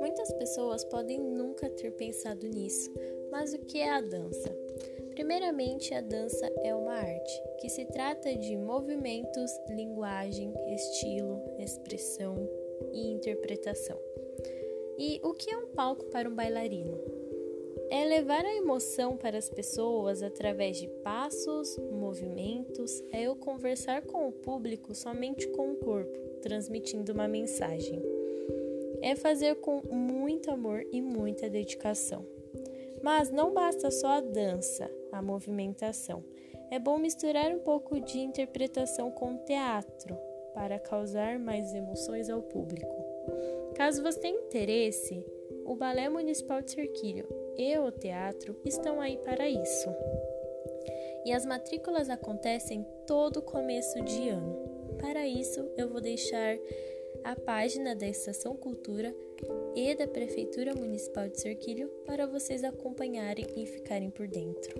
Muitas pessoas podem nunca ter pensado nisso, mas o que é a dança? Primeiramente, a dança é uma arte, que se trata de movimentos, linguagem, estilo, expressão e interpretação. E o que é um palco para um bailarino? É levar a emoção para as pessoas através de passos, movimentos, é eu conversar com o público somente com o corpo, transmitindo uma mensagem é fazer com muito amor e muita dedicação. Mas não basta só a dança, a movimentação. É bom misturar um pouco de interpretação com teatro para causar mais emoções ao público. Caso você tenha interesse, o Balé Municipal de Cerquilho e o teatro estão aí para isso. E as matrículas acontecem todo começo de ano. Para isso, eu vou deixar a página da Estação Cultura e da Prefeitura Municipal de Cerquilho para vocês acompanharem e ficarem por dentro.